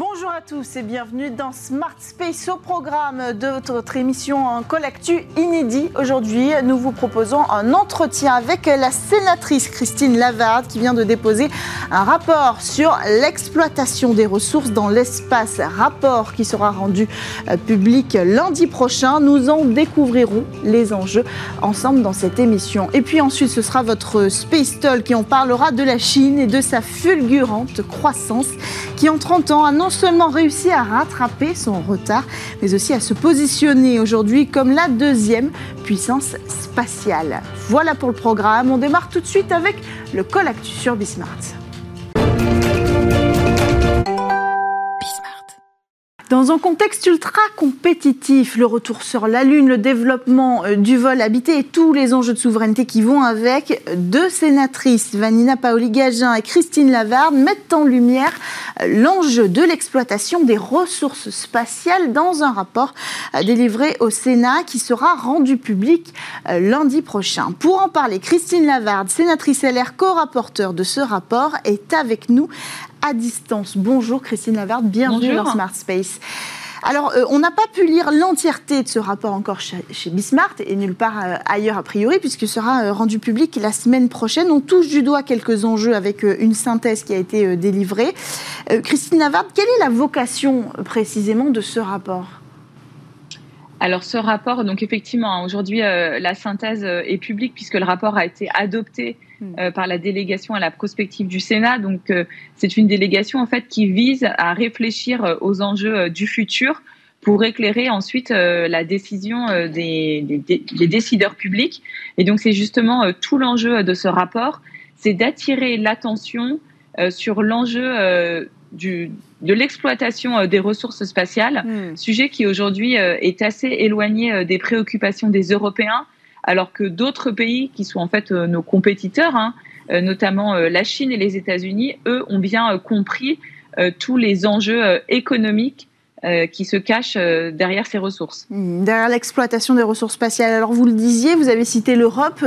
bon Bonjour à tous et bienvenue dans Smart Space au programme de votre émission en inédit. Aujourd'hui, nous vous proposons un entretien avec la sénatrice Christine Lavarde qui vient de déposer un rapport sur l'exploitation des ressources dans l'espace. Rapport qui sera rendu euh, public lundi prochain. Nous en découvrirons les enjeux ensemble dans cette émission. Et puis ensuite, ce sera votre Space Talk qui en parlera de la Chine et de sa fulgurante croissance qui en 30 ans a réussi à rattraper son retard, mais aussi à se positionner aujourd'hui comme la deuxième puissance spatiale. Voilà pour le programme. On démarre tout de suite avec le Col Actu sur Bismart. Dans un contexte ultra compétitif, le retour sur la Lune, le développement euh, du vol habité et tous les enjeux de souveraineté qui vont avec, deux sénatrices, Vanina Paoli-Gagin et Christine Lavarde, mettent en lumière euh, l'enjeu de l'exploitation des ressources spatiales dans un rapport euh, délivré au Sénat qui sera rendu public lundi prochain. Pour en parler, Christine Lavarde, sénatrice LR, co-rapporteur de ce rapport, est avec nous à distance. Bonjour Christine Lavarde, bienvenue dans Smart Space. Alors, euh, on n'a pas pu lire l'entièreté de ce rapport encore chez, Bismart et nulle part euh, ailleurs a priori, puisqu'il sera euh, rendu public la semaine prochaine. On touche du doigt quelques enjeux avec une synthèse qui a été délivrée. Christine Lavarde, quelle est la vocation précisément de ce rapport? Alors ce rapport, donc effectivement, hein, aujourd'hui la synthèse est publique puisque le rapport a été adopté. Euh, par la délégation à la prospective du Sénat. Donc, euh, c'est une délégation en fait qui vise à réfléchir euh, aux enjeux du futur pour éclairer ensuite la décision des, des, décideurs publics. Et donc, c'est justement tout l'enjeu de ce rapport, c'est d'attirer l'attention sur l'enjeu du, de l'exploitation des ressources spatiales, hmm. sujet qui aujourd'hui est assez éloigné des préoccupations des Européens alors que d'autres pays qui sont en fait euh, nos compétiteurs, hein, euh, notamment euh, la Chine et les États-Unis, eux ont bien compris tous les enjeux économiques qui se cachent derrière ces ressources. Mmh, derrière l'exploitation des ressources spatiales. Alors vous le disiez, vous avez cité l'Europe.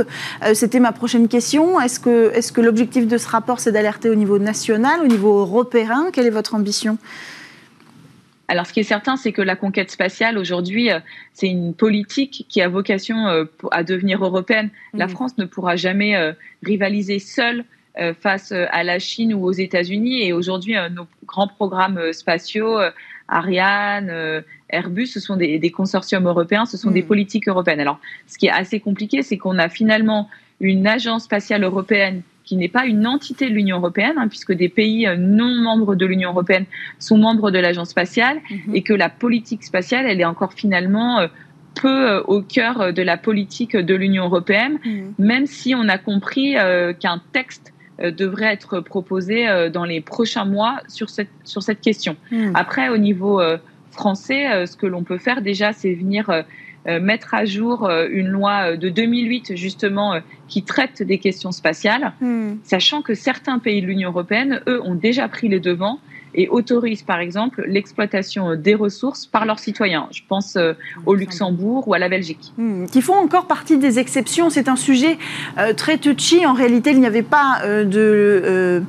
C'était ma prochaine question. Est-ce que, l'objectif de ce rapport, c'est d'alerter au niveau national, au niveau européen? Quelle est votre ambition? Alors, ce qui est certain, c'est que la conquête spatiale, aujourd'hui, euh, c'est une politique qui a vocation euh, à devenir européenne. La mmh. France ne pourra jamais euh, rivaliser seule face à la Chine ou aux États-Unis. Et aujourd'hui, nos grands programmes spatiaux, Ariane, Airbus, ce sont des, consortiums européens, ce sont des mmh. politiques européennes. Alors, ce qui est assez compliqué, c'est qu'on a finalement une agence spatiale européenne qui n'est pas une entité de l'Union européenne, hein, puisque des pays euh, non membres de l'Union européenne sont membres de l'agence spatiale, mhm. et que la politique spatiale, elle est encore finalement euh, peu euh, au cœur de la politique de l'Union européenne, mhm. même si on a compris qu'un texte devrait être proposé dans les prochains mois sur cette, sur cette question. Mhm. Après, au niveau français, ce que l'on peut faire déjà, c'est venir mettre à jour euh, une loi euh, de 2008 justement qui traite des questions spatiales, hmm. sachant que certains pays de l'Union européenne, eux, ont déjà pris les devants et autorisent par exemple l'exploitation des ressources par leurs citoyens. Je pense euh, au Luxembourg ou à la Belgique. Hmm, qui font encore partie des exceptions. C'est un sujet euh, très touchy. En réalité, il n'y avait pas euh, de,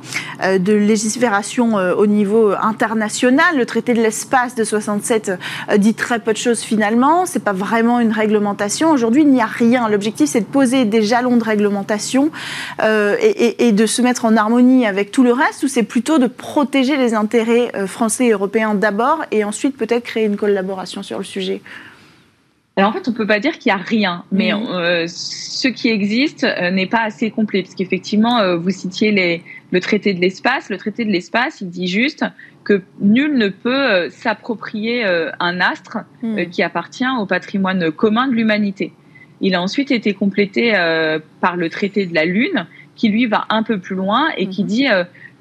de légifération au niveau international. Le traité de l'espace de 67 dit très peu de choses finalement. C'est pas vraiment une réglementation. Aujourd'hui, il n'y a rien. L'objectif, c'est de poser des jalons de réglementation et, et de se mettre en harmonie avec tout le reste, ou c'est plutôt de protéger les intérêts euh, français et européens d'abord et ensuite peut-être créer une collaboration sur le sujet alors en fait, on peut pas dire qu'il y a rien, mais mhm. euh, ce qui existe euh, n'est pas assez complet, parce qu'effectivement, vous citiez les, le traité de l'espace. Le traité de l'espace, il dit juste que nul ne peut s'approprier un astre mhm. qui appartient au patrimoine commun de l'humanité. Il a ensuite été complété par le traité de la Lune, qui lui va un peu plus loin et qui mhm. dit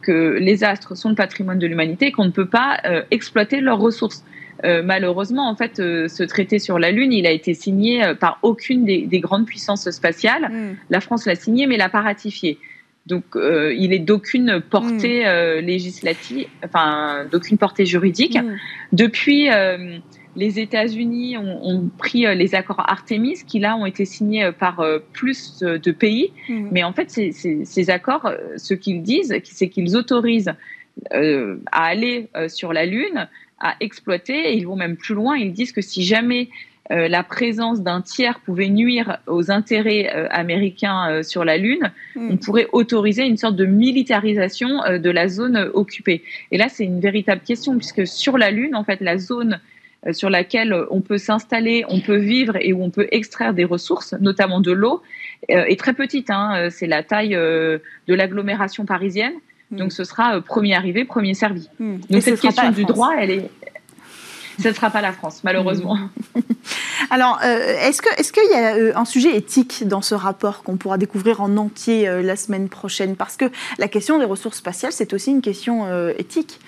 que les astres sont le patrimoine de l'humanité et qu'on ne peut pas euh, exploiter leurs ressources. Euh, malheureusement, en fait, euh, ce traité sur la Lune, il a été signé par aucune des, grandes puissances spatiales. Hmm. La France l'a signé, mais l'a pas ratifié. Donc, il est d'aucune portée hmm. législative, enfin, d'aucune portée juridique. Hmm. Depuis les États-Unis ont, pris euh, les accords Artemis, qui là ont été signés euh, par euh, plus de pays. Mmh. Mais en fait, ces, accords, ce qu'ils disent, c'est qu'ils autorisent à aller sur la Lune, à exploiter. Et ils vont même plus loin. Ils disent que si jamais la présence d'un tiers pouvait nuire aux intérêts américains sur la Lune, hmm. on pourrait autoriser une sorte de militarisation de la zone occupée. Et là, c'est une véritable question, puisque sur la Lune, en fait, la zone sur laquelle on peut s'installer, on peut vivre et où on peut extraire des ressources, notamment de l'eau, euh, est très petite. Hein. C'est la taille euh, de l'agglomération parisienne. Hmm. Donc ce sera premier arrivé, premier servi. Hmm. Donc cette question du droit, elle est, ce ne sera pas la France, malheureusement. Hmm. Alors, est-ce qu'il est qu'il y a un sujet éthique dans ce rapport qu'on pourra découvrir en entier la semaine prochaine? Parce que la question des ressources spatiales, c'est aussi une question éthique.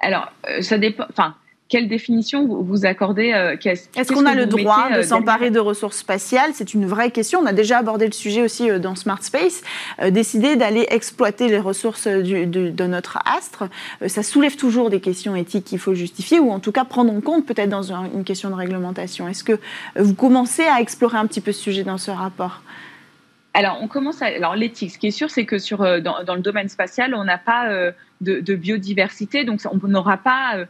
Alors, ça dépend. Enfin, quelle définition vous, accordez euh, Est-ce qu'on a le droit de euh, s'emparer de ressources spatiales? C'est une vraie question. On a déjà abordé le sujet aussi euh, dans Smart Space. décider d'aller exploiter les ressources de, notre astre, ça soulève toujours des questions éthiques qu'il faut justifier ou en tout cas prendre en compte peut-être dans une question de réglementation. Est-ce que vous commencez à explorer un petit peu ce sujet dans ce rapport? Alors, on commence à. Alors, l'éthique, ce qui est sûr, c'est que sur, dans, le domaine spatial, on n'a pas de, de, biodiversité, donc on n'aura pas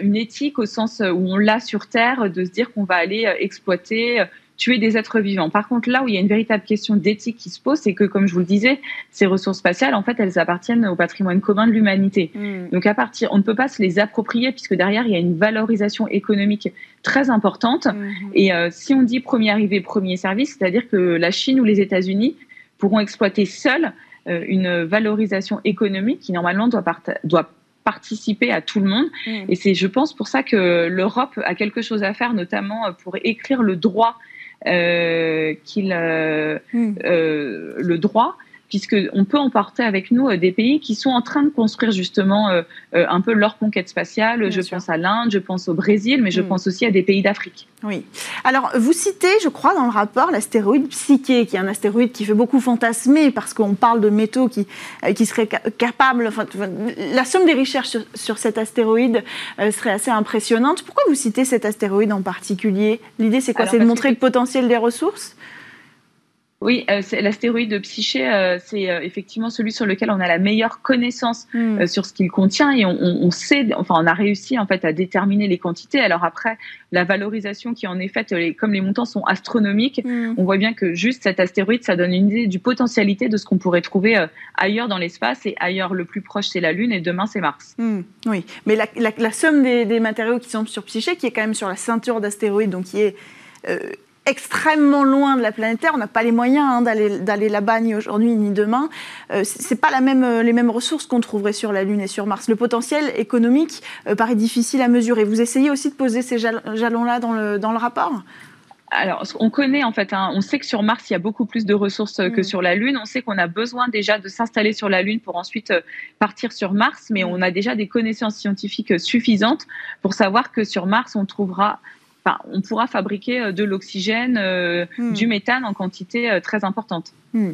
une éthique au sens où on l'a sur Terre, de se dire qu'on va aller euh, exploiter, euh, tuer des êtres vivants. Par contre, là où il y a une véritable question d'éthique qui se pose, c'est que, comme je vous le disais, ces ressources spatiales, en fait, elles appartiennent au patrimoine commun de l'humanité. Mm. Donc, à partir, on ne peut pas se les approprier puisque derrière, il y a une valorisation économique très importante. Mm. Et euh, si on dit premier arrivé, premier service, c'est-à-dire que la Chine ou les États-Unis pourront exploiter seuls une valorisation économique qui normalement doit, doit participer à tout le monde. Mm. Et c'est, je pense, pour ça que l'Europe a quelque chose à faire, notamment euh, pour écrire le droit euh, qu'il, euh, mm. le droit puisqu'on peut emporter avec nous euh, des pays qui sont en train de construire justement euh, euh, un peu leur conquête spatiale. je pense à l'Inde, je pense au Brésil, mais je hmm. pense aussi à des pays d'Afrique. Oui. Alors, vous citez, je crois, dans le rapport, l'astéroïde Psyché, qui est un astéroïde qui fait beaucoup fantasmer parce qu'on parle de métaux qui, qui seraient capables. Enfin, la somme des recherches sur, cet astéroïde serait assez impressionnante. Pourquoi vous citez cet astéroïde en particulier? L'idée, c'est quoi? C'est de montrer le potentiel des ressources? Oui, euh, l'astéroïde Psyché, euh, c'est euh, effectivement celui sur lequel on a la meilleure connaissance hmm. sur ce qu'il contient et on, sait, enfin, on a réussi en fait à déterminer les quantités. Alors après, la valorisation qui en est faite, comme les montants sont astronomiques, hmm. on voit bien que juste cet astéroïde, ça donne une idée du potentialité de ce qu'on pourrait trouver ailleurs dans l'espace et ailleurs le plus proche c'est la Lune et demain c'est Mars. Hmm. Oui, mais la, somme des, des, matériaux qui sont sur Psyché, qui est quand même sur la ceinture d'astéroïdes, donc qui est extrêmement loin de la planète Terre. On n'a pas les moyens hein, d'aller là-bas ni aujourd'hui ni demain. Euh, c'est pas la même, euh, les mêmes ressources qu'on trouverait sur la Lune et sur Mars. Le potentiel économique euh, paraît difficile à mesurer. Vous essayez aussi de poser ces jalons-là dans le, dans le rapport? Alors, on connaît en fait, hein, on sait que sur Mars, il y a beaucoup plus de ressources que mm. sur la Lune. On sait qu'on a besoin déjà de s'installer sur la Lune pour ensuite partir sur Mars, mais mm. on a déjà des connaissances scientifiques suffisantes pour savoir que sur Mars, on trouvera on pourra fabriquer euh, de l'oxygène, euh, hmm. du méthane en quantité euh, très importante. Hmm.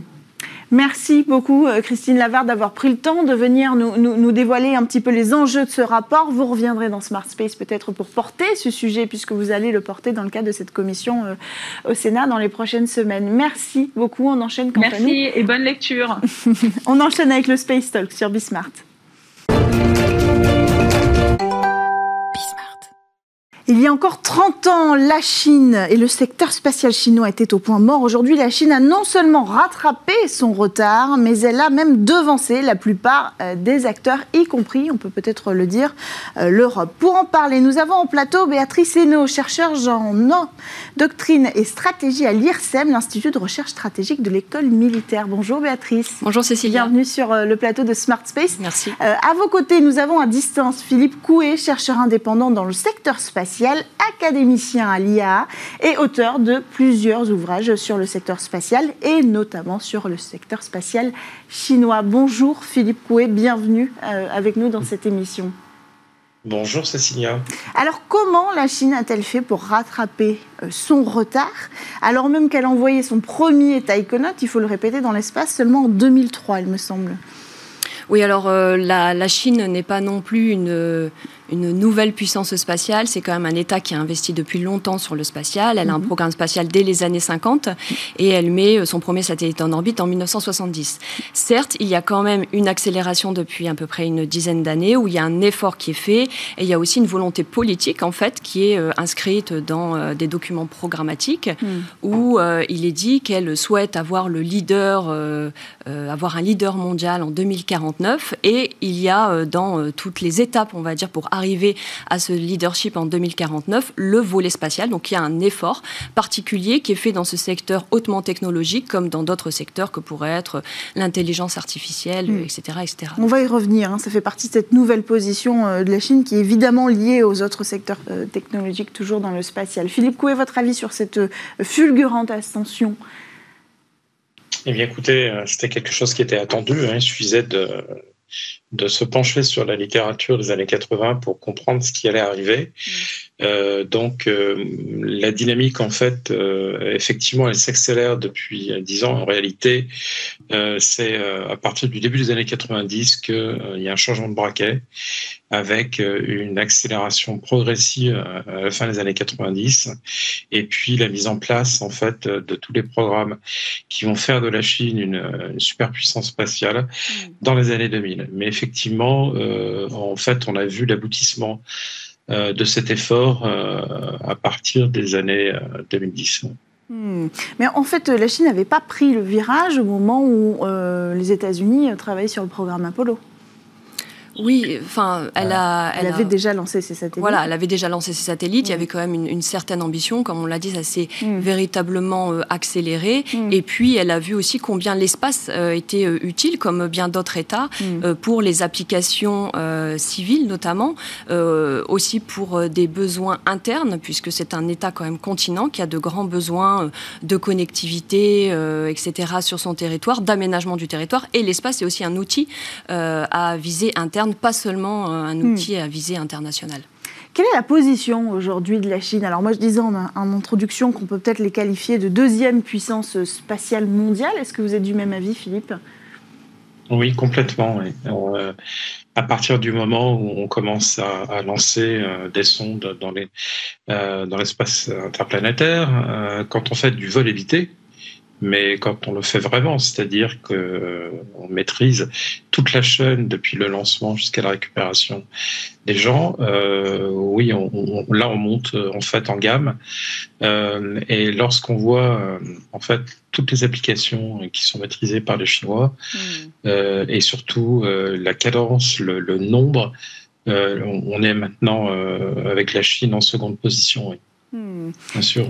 Merci beaucoup, Christine Lavarde, d'avoir pris le temps de venir nous, dévoiler un petit peu les enjeux de ce rapport. Vous reviendrez dans Smart Space peut-être pour porter ce sujet, puisque vous allez le porter dans le cadre de cette commission au Sénat dans les prochaines semaines. Merci beaucoup. On enchaîne quant Merci et bonne lecture. On enchaîne avec le Space Talk sur Bismart. Il y a encore 30 ans, la Chine et le secteur spatial chinois étaient au point mort. Aujourd'hui, la Chine a non seulement rattrapé son retard, mais elle a même devancé la plupart euh, des acteurs, y compris, on peut peut-être le dire, euh, l'Europe. Pour en parler, nous avons en plateau Béatrice Hainaut, chercheure en doctrine et stratégie à l'IRSEM, l'Institut de recherche stratégique de l'école militaire. Bonjour Béatrice. Bonjour Cécilia. Bienvenue sur euh, le plateau de Smart Space. Merci. à vos côtés, nous avons à distance Philippe Coué, chercheur indépendant dans le secteur spatial académicien à l'IA et auteur de plusieurs ouvrages sur le secteur spatial et notamment sur le secteur spatial chinois. Bonjour Philippe Coué, bienvenue euh, avec nous dans cette émission. Bonjour Cécilia. Alors comment la Chine a-t-elle fait pour rattraper euh, son retard? Alors même qu'elle a envoyé son premier taïkonaute, il faut le répéter, dans l'espace seulement en 2003 il me semble oui, alors euh, la, Chine n'est pas non plus une, une nouvelle puissance spatiale. C'est quand même un État qui a investi depuis longtemps sur le spatial. Elle a un mhm. programme spatial dès les années 50 et elle met euh, son premier satellite en orbite en 1970. Certes, il y a quand même une accélération depuis à peu près une dizaine d'années où il y a un effort qui est fait et il y a aussi une volonté politique en fait qui est euh, inscrite dans euh, des documents programmatiques mhm. où il est dit qu'elle souhaite avoir le leader, avoir un leader mondial en 2049 et il y a dans toutes les étapes, on va dire, pour arriver à ce leadership en 2049, le volet spatial. Donc il y a un effort particulier qui est fait dans ce secteur hautement technologique comme dans d'autres secteurs que pourrait être l'intelligence artificielle, etc., hmm. etc. On va y revenir. Hein. Ça fait partie de cette nouvelle position euh, de la Chine qui est évidemment liée aux autres secteurs euh, technologiques, toujours dans le spatial. Philippe est votre avis sur cette euh, fulgurante ascension? Eh bien, écoutez, c'était quelque chose qui était attendu. Hein. Il suffisait de, de se pencher sur la littérature des années 80 pour comprendre ce qui allait arriver. Mm. Euh, donc euh, la dynamique, en fait, euh, effectivement, elle s'accélère depuis dix ans. En réalité, c'est à partir du début des années 90 qu'il y a un changement de braquet avec une accélération progressive à la fin des années 90 et puis la mise en place, en fait, de tous les programmes qui vont faire de la Chine une, une superpuissance spatiale mm. dans les années 2000. Mais effectivement, en fait, on a vu l'aboutissement euh, de cet effort euh, à partir des années 2010. Euh, hmm. Mais en fait, la Chine n'avait pas pris le virage au moment où les États-Unis travaillaient sur le programme Apollo. Oui, enfin, elle a. Elle, avait déjà lancé ses satellites. Voilà, elle avait déjà lancé ses satellites. Il y mm. avait quand même une, certaine ambition, comme on l'a dit, ça s'est mm. véritablement euh, accéléré. Mm. Et puis, elle a vu aussi combien l'espace euh, était euh, utile, comme bien d'autres États, pour les applications civiles notamment, aussi pour des besoins internes, puisque c'est un État quand même continent qui a de grands besoins de connectivité, etc., sur son territoire, d'aménagement du territoire. Et l'espace est aussi un outil à viser interne pas seulement euh, un hmm. outil à visée internationale. Quelle est la position aujourd'hui de la Chine? Alors moi je disais en, en introduction qu'on peut peut-être les qualifier de deuxième puissance spatiale mondiale. Est-ce que vous êtes du même avis, Philippe? Oui, complètement. Euh, à partir du moment où on commence à, lancer euh, des sondes dans les dans l'espace interplanétaire, quand on fait du vol évité, mais quand on le fait vraiment, c'est-à-dire qu'on euh, maîtrise toute la chaîne depuis le lancement jusqu'à la récupération des gens, euh, oui, on, là on monte en fait en gamme. Euh, et lorsqu'on voit en fait toutes les applications qui sont maîtrisées par les Chinois hmm. et surtout la cadence, le, nombre, on, est maintenant avec la Chine en seconde position. Oui. Hmm. Bien sûr.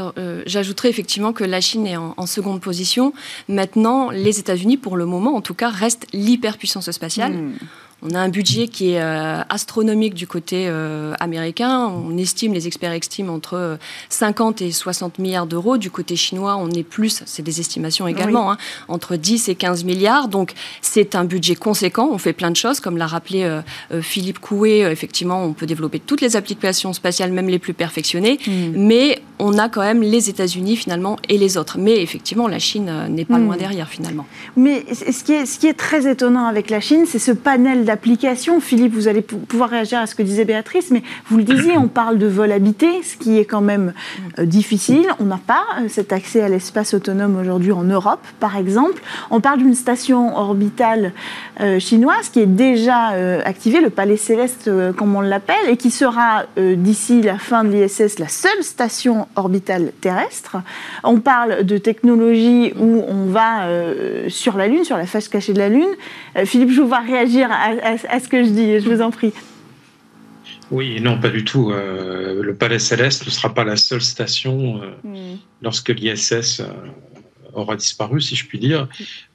Euh, j'ajouterais effectivement que la Chine est en, seconde position. Maintenant, les États-Unis, pour le moment en tout cas, restent l'hyperpuissance spatiale. Hmm. On a un budget qui est euh, astronomique du côté euh, américain. On estime, les experts estiment entre 50 et 60 milliards d'euros. Du côté chinois, on est plus, c'est des estimations également, hein, entre 10 et 15 milliards. Donc c'est un budget conséquent. On fait plein de choses, comme l'a rappelé Philippe Coué. effectivement, on peut développer toutes les applications spatiales, même les plus perfectionnées. Hmm. Mais on a quand même les États-Unis finalement et les autres. Mais effectivement, la Chine euh, n'est pas loin hmm. derrière finalement. Mais ce qui est, ce qui est très étonnant avec la Chine, c'est ce panel d'applications. Philippe, vous allez pouvoir réagir à ce que disait Béatrice, mais vous le disiez, on parle de vol habité, ce qui est quand même euh, difficile. On n'a pas euh, cet accès à l'espace autonome aujourd'hui en Europe, par exemple. On parle d'une station orbitale chinoise qui est déjà activée, le Palais Céleste, comme on l'appelle, et qui sera d'ici la fin de l'ISS la seule station orbitale terrestre. On parle de technologie où on va euh, sur la Lune, sur la face cachée de la Lune. Euh, Philippe, je vous vois réagir à, ce que je dis, je vous en prie. Oui, non, pas du tout. Euh, le Palais Céleste ne sera pas la seule station hmm. lorsque l'ISS aura disparu, si je puis dire.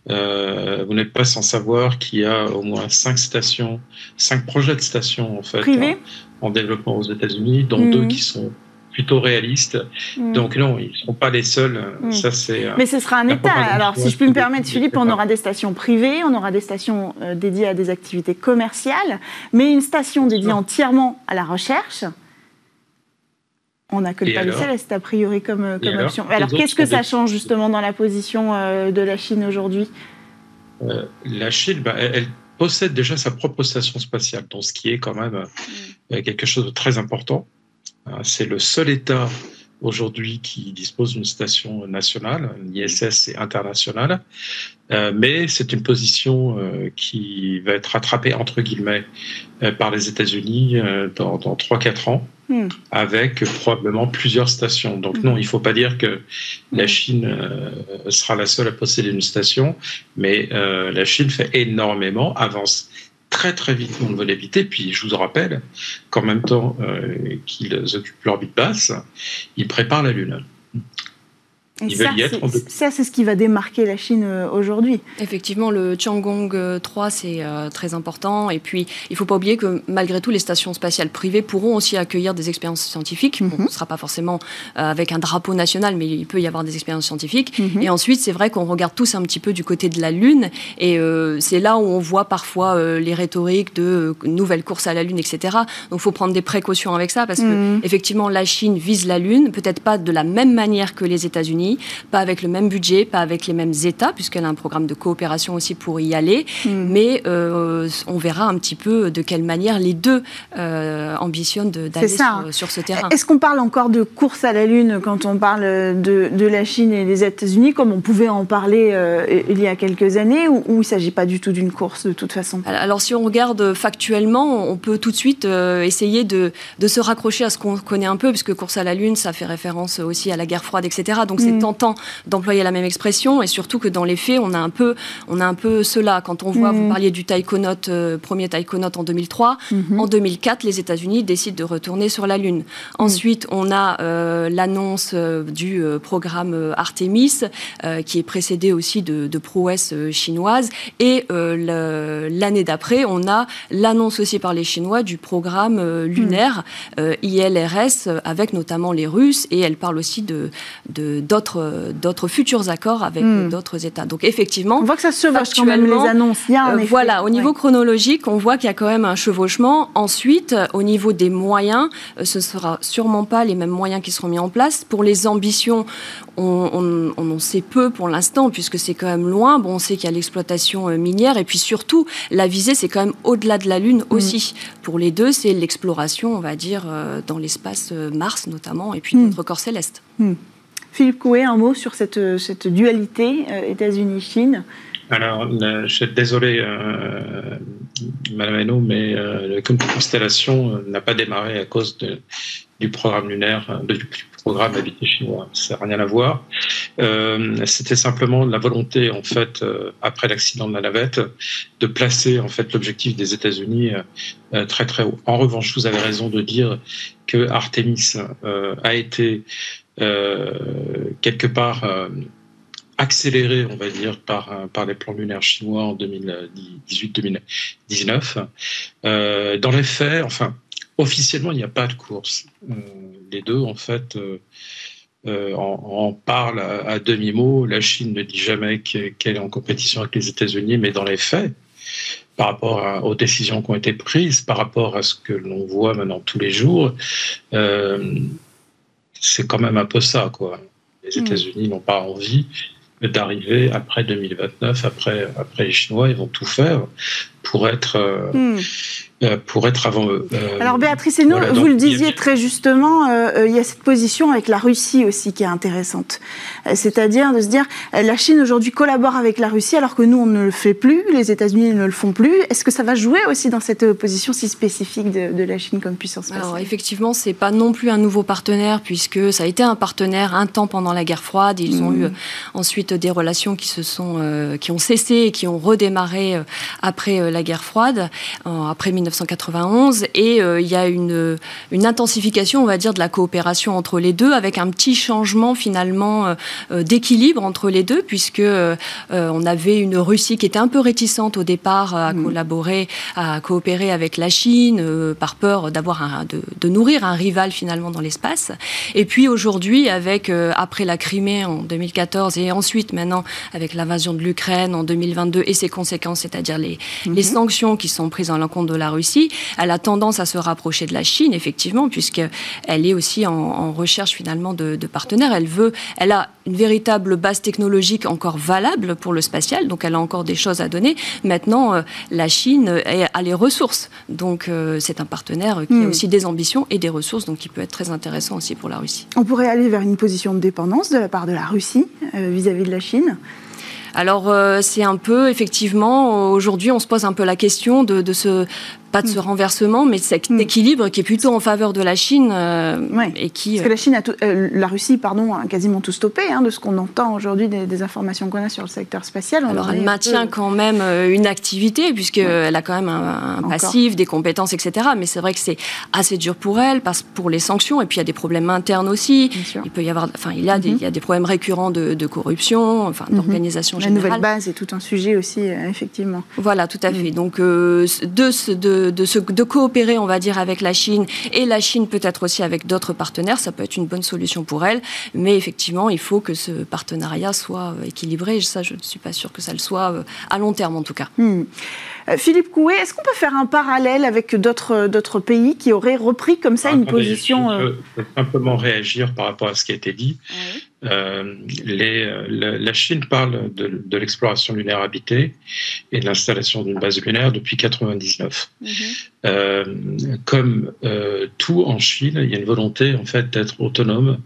vous n'êtes pas sans savoir qu'il y a au moins cinq stations, cinq projets de stations en fait, en, développement aux États-Unis, dont hmm. deux qui sont plutôt réaliste. Mm. Donc non, ils ne seront pas les seuls. Mm. Ça, c'est, euh, Mais ce sera un État. Alors, si je puis me permettre, Philippe, on aura des stations privées, on aura des stations euh, dédiées à des activités commerciales, mais une station dédiée entièrement à la recherche, on n'a que le Palais Céleste, a priori, comme, euh, comme option. Alors, qu'est-ce que ça change, justement, dans la position de la Chine aujourd'hui? La Chine, bah, elle, possède déjà sa propre station spatiale, donc ce qui est quand même quelque chose de très important. C'est le seul État aujourd'hui qui dispose d'une station nationale, l'ISS est internationale, euh, mais c'est une position euh, qui va être rattrapée entre guillemets euh, par les États-Unis dans, dans 3-4 ans. Hmm. avec probablement plusieurs stations. Donc non, il ne faut pas dire que la hmm. Chine sera la seule à posséder une station, mais la Chine fait énormément, avance très très vite on veut l'éviter. Puis je vous rappelle qu'en même temps euh, qu'ils occupent l'orbite basse, ils préparent la Lune ça, c'est ce qui va démarquer la Chine euh, aujourd'hui. Effectivement, le Tiangong 3, euh, c'est euh, très important. Et puis, il ne faut pas oublier que malgré tout, les stations spatiales privées pourront aussi accueillir des expériences scientifiques. ce ne sera pas forcément avec un drapeau national, mais il peut y avoir des expériences scientifiques. Mhm. Et ensuite, c'est vrai qu'on regarde tous un petit peu du côté de la Lune. Et c'est là où on voit parfois les rhétoriques de nouvelles courses à la Lune, etc. Donc, il faut prendre des précautions avec ça parce que, mhm. effectivement, la Chine vise la Lune, peut-être pas de la même manière que les États-Unis pas avec le même budget, pas avec les mêmes États, puisqu'elle a un programme de coopération aussi pour y aller. Hmm. Mais euh, on verra un petit peu de quelle manière les deux euh, ambitionnent d'aller sur, ce terrain. Est-ce qu'on parle encore de course à la Lune quand on parle de, de la Chine et des États-Unis, comme on pouvait en parler euh, il y a quelques années, ou, il ne s'agit pas du tout d'une course de toute façon? Alors si on regarde factuellement, on peut tout de suite essayer de, de, se raccrocher à ce qu'on connaît un peu, puisque course à la Lune, ça fait référence aussi à la guerre froide, etc. Donc c'est tentant d'employer la même expression et surtout que dans les faits, on a un peu, on a un peu cela. Quand on voit, vous mm. parliez du taïkonaut, euh, premier taïkonaut en 2003, mm-hmm. en 2004, les États-Unis décident de retourner sur la Lune. Mm. Ensuite, on a euh, l'annonce euh, du programme Artemis, qui est précédé aussi de, de prouesses chinoises. Et l'année d'après, on a l'annonce aussi par les Chinois du programme lunaire ILRS, avec notamment les Russes. Et elle parle aussi de d'autres d'autres futurs accords avec hmm. d'autres États. Donc effectivement, on voit que ça se chevauche quand même les annonces. Euh, voilà, au niveau chronologique, on voit qu'il y a quand même un chevauchement. Ensuite, au niveau des moyens, euh, ce sera sûrement pas les mêmes moyens qui seront mis en place. Pour les ambitions, on, en sait peu pour l'instant puisque c'est quand même loin. Bon, on sait qu'il y a l'exploitation euh, minière et puis surtout, la visée, c'est quand même au-delà de la Lune hmm. aussi. Pour les deux, c'est l'exploration, on va dire, dans l'espace Mars notamment et puis hmm. notre corps céleste. Philippe Coué, un mot sur cette, cette dualité euh, États-Unis-Chine alors, je suis désolé, euh, Madame Hainaut, mais euh, le constellation n'a pas démarré à cause du programme lunaire, du programme habité chinois. Ça n'a rien à voir. C'était simplement la volonté, en fait, après l'accident de la navette, de placer en fait l'objectif des États-Unis très très haut. En revanche, vous avez raison de dire que Artemis a été euh, quelque part euh, accéléré, on va dire, par, par les plans lunaires chinois en 2018-2019. Euh, dans les faits, enfin, officiellement, il n'y a pas de course. les deux, en fait, en, parlent à, demi-mot. La Chine ne dit jamais qu'elle est en compétition avec les États-Unis, mais dans les faits, par rapport aux décisions qui ont été prises, par rapport à ce que l'on voit maintenant tous les jours, c'est quand même un peu ça, quoi. Les hmm. États-Unis n'ont pas envie d'arriver après 2029, après, après les Chinois, ils vont tout faire pour être, euh, hmm. Euh, pour être avant eux. Euh, Alors Béatrice et nous, vous le disiez très justement, euh, il y a cette position avec la Russie aussi qui est intéressante. C'est-à-dire de se dire, la Chine aujourd'hui collabore avec la Russie alors que nous on ne le fait plus, les États-Unis ne le font plus. Est-ce que ça va jouer aussi dans cette position si spécifique de, la Chine comme puissance Alors effectivement, c'est pas non plus un nouveau partenaire puisque ça a été un partenaire un temps pendant la guerre froide. Ils ont mmh. eu ensuite des relations qui se sont, qui ont cessé et qui ont redémarré après la guerre froide, après 19 1991 et euh, il y a une, une, intensification, on va dire, de la coopération entre les deux avec un petit changement finalement euh, euh, d'équilibre entre les deux puisque on avait une Russie qui était un peu réticente au départ à mm. collaborer, à coopérer avec la Chine par peur d'avoir de, de, nourrir un rival finalement dans l'espace. Et puis aujourd'hui, avec après la Crimée en 2014 et ensuite maintenant avec l'invasion de l'Ukraine en 2022 et ses conséquences, c'est-à-dire les, les mm-hmm. sanctions qui sont prises en l'encontre de la Russie Russie. Elle a tendance à se rapprocher de la Chine, effectivement, puisqu'elle est aussi en, recherche finalement de, de, partenaires. Elle veut, elle a une véritable base technologique encore valable pour le spatial, donc elle a encore des choses à donner. Maintenant, la Chine a les ressources, donc c'est un partenaire qui a hmm. aussi des ambitions et des ressources, donc qui peut être très intéressant aussi pour la Russie. On pourrait aller vers une position de dépendance de la part de la Russie vis-à-vis -vis de la Chine? Alors euh, c'est un peu, effectivement, aujourd'hui on se pose un peu la question de, de ce pas de ce mm. renversement, mais de cet mm. équilibre qui est plutôt en faveur de la Chine. Euh, et qui, Parce que la Chine, a euh, la Russie, pardon, a quasiment tout stoppé, hein, de ce qu'on entend aujourd'hui des, informations qu'on a sur le secteur spatial. Alors elle maintient quand même euh, une activité, puisqu'elle a quand même un, passif, des compétences, etc. Mais c'est vrai que c'est assez dur pour elle, parce, pour les sanctions, et puis il y a des problèmes internes aussi. Il peut y avoir, enfin, il y a, des, mm-hmm. il y a des problèmes récurrents de, corruption, enfin, mm-hmm. d'organisation générale. La nouvelle base est tout un sujet aussi, effectivement. Voilà, tout à mm. fait. Donc, de, de de, coopérer, on va dire, avec la Chine et la Chine peut-être aussi avec d'autres partenaires, ça peut être une bonne solution pour elle. Mais effectivement, il faut que ce partenariat soit euh, équilibré. Ça, je ne suis pas sûre que ça le soit euh, à long terme, en tout cas. Euh, Philippe Coué, est-ce qu'on peut faire un parallèle avec d'autres pays qui auraient repris comme ça une position Je peux simplement réagir par rapport à ce qui a été dit. Euh, les, la, Chine parle de, l'exploration lunaire habitée et de l'installation d'une base lunaire depuis 1999. Mhm. Euh, comme euh, tout en Chine, il y a une volonté en fait d'être autonome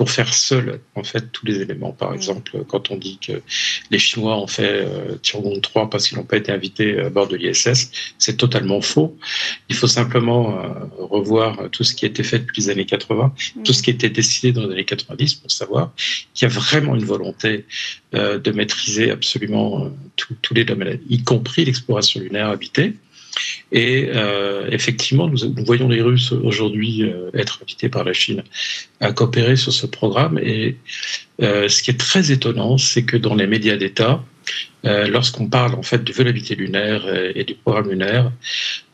pour faire seul en fait tous les éléments. Par exemple, quand on dit que les Chinois ont fait euh, 3 parce qu'ils n'ont pas été invités à bord de l'ISS, c'est totalement faux. Il faut simplement euh, revoir tout ce qui a été fait depuis les années 80, tout ce qui a été décidé dans les années 90 pour savoir qu'il y a vraiment une volonté euh, de maîtriser absolument euh, tous les domaines, y compris l'exploration lunaire habitée. Et euh, effectivement, nous, voyons les Russes aujourd'hui euh, être invités par la Chine à coopérer sur ce programme. Et euh, ce qui est très étonnant, c'est que dans les médias d'État, lorsqu'on parle en fait du vol habité lunaire et, du programme lunaire,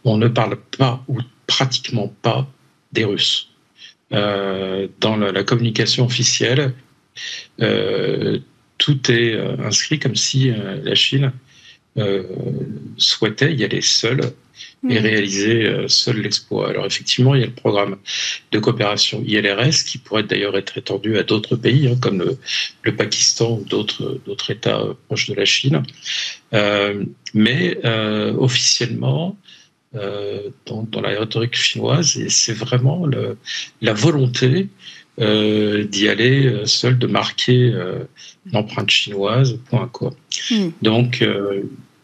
on ne parle pas ou pratiquement pas des Russes. dans la, communication officielle, tout est inscrit comme si la Chine euh, souhaitait y aller seul et réaliser euh, seul l'exploit. Alors effectivement, il y a le programme de coopération ILRS qui pourrait d'ailleurs être étendu à d'autres pays hein, comme le, Pakistan ou d'autres d'autres États euh, proches de la Chine. mais officiellement, dans, la rhétorique chinoise, c'est vraiment le, la volonté d'y aller seul, de marquer l'empreinte chinoise, point quoi. Hmm. Donc,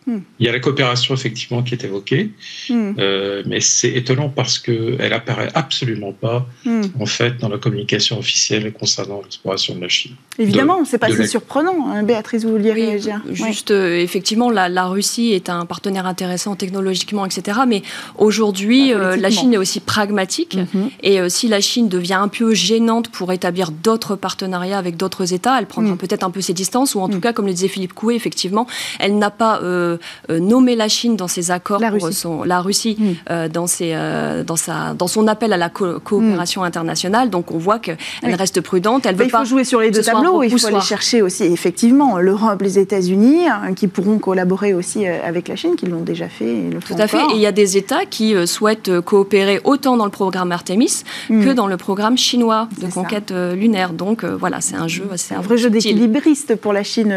Hmm. Il y a la coopération effectivement qui est évoquée, hmm. euh, mais c'est étonnant parce qu'elle apparaît absolument pas hmm. en fait dans la communication officielle concernant l'exploration de la Chine. Évidemment, c'est pas si surprenant. Hein, Béatrice, vous vouliez réagir Juste, euh, effectivement, la, Russie est un partenaire intéressant technologiquement, etc. Mais aujourd'hui, euh, la Chine est aussi pragmatique. Mhm. Et si la Chine devient un peu gênante pour établir d'autres partenariats avec d'autres États, elle prendra peut-être un peu ses distances, ou en tout cas, comme le disait Philippe Coué, effectivement, elle n'a pas euh, nommer la Chine dans ses accords, la Russie, son, la Russie mm. euh, dans, ses, euh, dans, sa, dans son appel à la coopération mm. internationale. Donc on voit qu'elle reste prudente. Elle veut il faut jouer sur les deux tableaux. Il faut aller chercher aussi effectivement l'Europe, les États-Unis, hein, qui pourront collaborer aussi avec la Chine, qui l'ont déjà fait. Et le Tout à fait. Et il y a des États qui souhaitent coopérer autant dans le programme Artemis mm. que dans le programme chinois de conquête lunaire. Donc voilà, c'est un jeu. C'est un vrai jeu d'équilibriste pour la Chine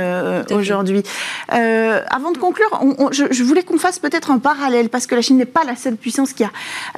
aujourd'hui. avant de conclure, je, voulais qu'on fasse peut-être un parallèle, parce que la Chine n'est pas la seule puissance qui a,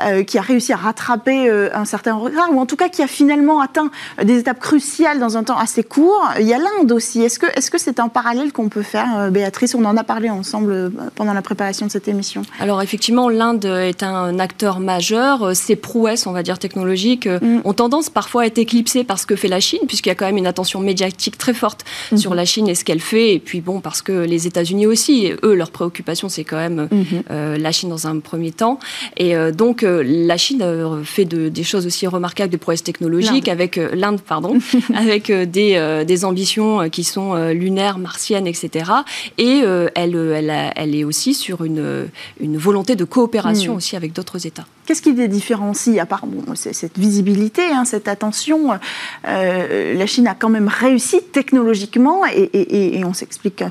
euh, qui a réussi à rattraper euh, un certain retard, ou en tout cas qui a finalement atteint des étapes cruciales dans un temps assez court. Il y a l'Inde aussi. Est-ce que c'est -ce c'est un parallèle qu'on peut faire, euh, Béatrice? On en a parlé ensemble pendant la préparation de cette émission. Alors effectivement, l'Inde est un acteur majeur. Ses prouesses, on va dire, technologiques, mm. ont tendance parfois à être éclipsées par ce que fait la Chine, puisqu'il y a quand même une attention médiatique très forte mm-hmm. sur la Chine et ce qu'elle fait. Et puis bon, parce que les États-Unis aussi, eux, leur préoccupation, c'est quand même mhm. euh, la Chine dans un premier temps. Et euh, donc, euh, la Chine fait des choses aussi remarquables, des prouesses technologiques, avec l'Inde, pardon, avec des, des, ambitions qui sont lunaires, martiennes, etc. Et elle, elle, elle, est aussi sur une, une volonté de coopération mm. aussi avec d'autres États. Qu'est-ce qui les différencie, à part bon, cette visibilité, hein, cette attention La Chine a quand même réussi technologiquement et, et, et on s'explique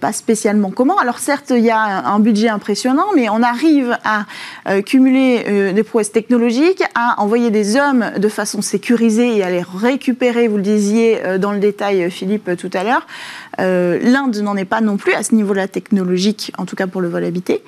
pas spécialement comment. Alors, certes, il y a un budget impressionnant, mais on arrive à cumuler des prouesses technologiques, à envoyer des hommes de façon sécurisée et à les récupérer, vous le disiez dans le détail, Philippe, tout à l'heure. L'Inde n'en est pas non plus à ce niveau-là technologique, en tout cas pour le vol habité.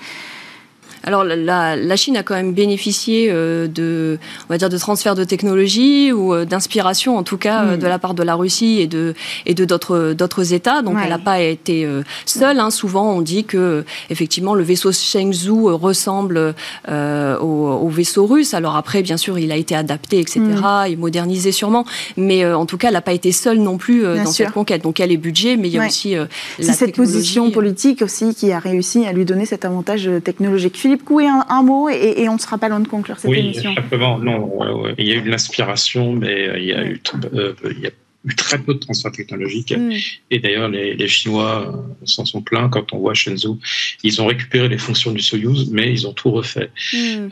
Alors la, Chine a quand même bénéficié euh, de, on va dire, de transferts de technologie ou euh, d'inspiration, en tout cas, euh, mm. de la part de la Russie et de et de d'autres d'autres États. Donc elle n'a pas été seule. Hein. Souvent, on dit que effectivement le vaisseau Shenzhou ressemble au, vaisseau russe. Alors après, bien sûr, il a été adapté, etc. Mm. et modernisé sûrement. Mais en tout cas, elle n'a pas été seule non plus dans cette conquête. Donc il y a les budgets, mais il y a aussi la cette position politique aussi qui a réussi à lui donner cet avantage technologique. Philippe Coué, un, mot et, on ne sera pas loin de conclure cette émission. Oui, simplement, non, il y a eu de l'inspiration, mais euh, il y a, eu, euh, il y a eu très peu de transferts technologiques. Mm. Et d'ailleurs, les, Chinois euh, s'en sont plaints quand on voit Shenzhou. Ils ont récupéré les fonctions du Soyuz, mais ils ont tout refait. Mm.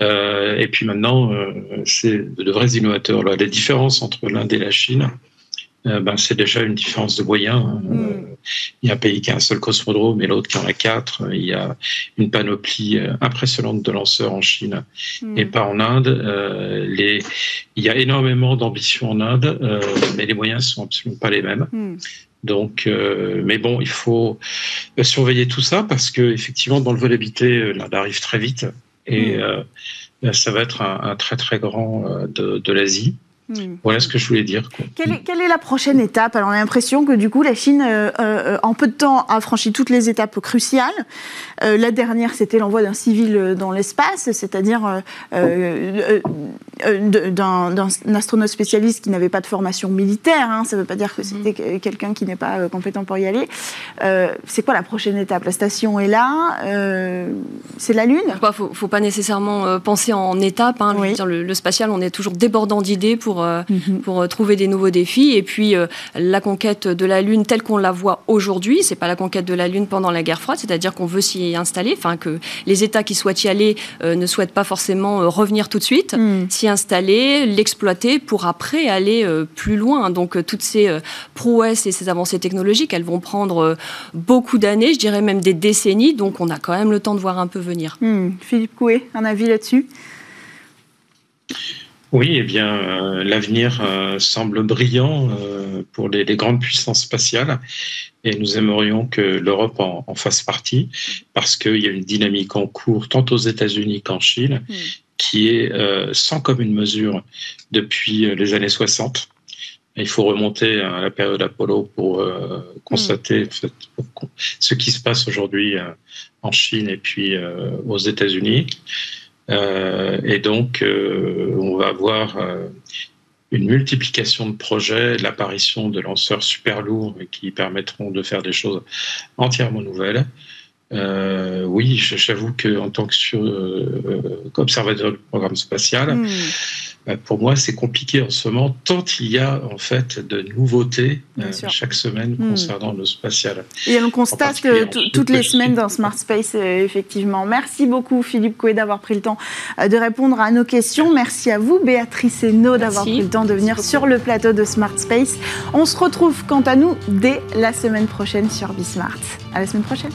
et puis maintenant, c'est de vrais innovateurs. Là. Les différences entre l'Inde et la Chine, euh, ben, c'est déjà une différence de moyens. Hein. Mm. Il y a un pays qui a un seul cosmodrome et l'autre qui en a quatre. Il y a une panoplie euh, impressionnante de lanceurs en Chine mm. et pas en Inde. Euh, les... Il y a énormément d'ambition en Inde, mais les moyens sont absolument pas les mêmes. Mm. Donc, mais bon, il faut surveiller tout ça parce que effectivement, dans le vol habité, l'Inde arrive très vite et ça va être un, un très très grand de, de l'Asie. Voilà ce que je voulais dire. Quelle, est, la prochaine étape? Alors, on a l'impression que du coup, la Chine, euh, euh, en peu de temps, a franchi toutes les étapes cruciales. Euh, la dernière, c'était l'envoi d'un civil dans l'espace, c'est-à-dire d'un astronaute spécialiste qui n'avait pas de formation militaire. Hein. Ça ne veut pas dire que c'était hmm. quelqu'un qui n'est pas compétent pour y aller. c'est quoi la prochaine étape? La station est là. c'est la Lune? Il ne faut, pas nécessairement penser en étapes. Hein. le, le spatial, on est toujours débordant d'idées pour euh, mhm. pour, euh, trouver des nouveaux défis. Et puis euh, la conquête de la Lune telle qu'on la voit aujourd'hui, c'est pas la conquête de la Lune pendant la guerre froide, c'est-à-dire qu'on veut s'y installer, enfin que les États qui souhaitent y aller ne souhaitent pas forcément revenir tout de suite, mhm. s'y installer, l'exploiter pour après aller plus loin. Donc toutes ces prouesses et ces avancées technologiques, elles vont prendre beaucoup d'années, je dirais même des décennies. Donc on a quand même le temps de voir un peu venir. Hmm. Philippe Coué, un avis là-dessus? Oui, eh bien, euh, l'avenir euh, semble brillant euh, pour les, grandes puissances spatiales et nous aimerions que l'Europe en, fasse partie parce qu'il y a une dynamique en cours tant aux États-Unis qu'en Chine hmm. qui est sans commune mesure depuis les années 60. Il faut remonter à la période Apollo pour constater hmm. ce qui se passe aujourd'hui en Chine et puis aux États-Unis. Euh, et donc, euh, on va avoir euh, une multiplication de projets, l'apparition de lanceurs super lourds qui permettront de faire des choses entièrement nouvelles. Euh, oui, j'avoue qu'en tant qu'observateur euh, du programme spatial, hmm. bah, pour moi, c'est compliqué en ce moment, tant il y a en fait de nouveautés euh, chaque semaine hmm. concernant le spatial. Et on constate que toutes les semaines dans Smart Space, effectivement. Merci beaucoup, Philippe Coué, d'avoir pris le temps de répondre à nos questions. Merci à vous, Béatrice Hainaut, d'avoir pris le temps de venir sur le plateau de Smart Space. On se retrouve, quant à nous, dès la semaine prochaine sur Bismart. À la semaine prochaine.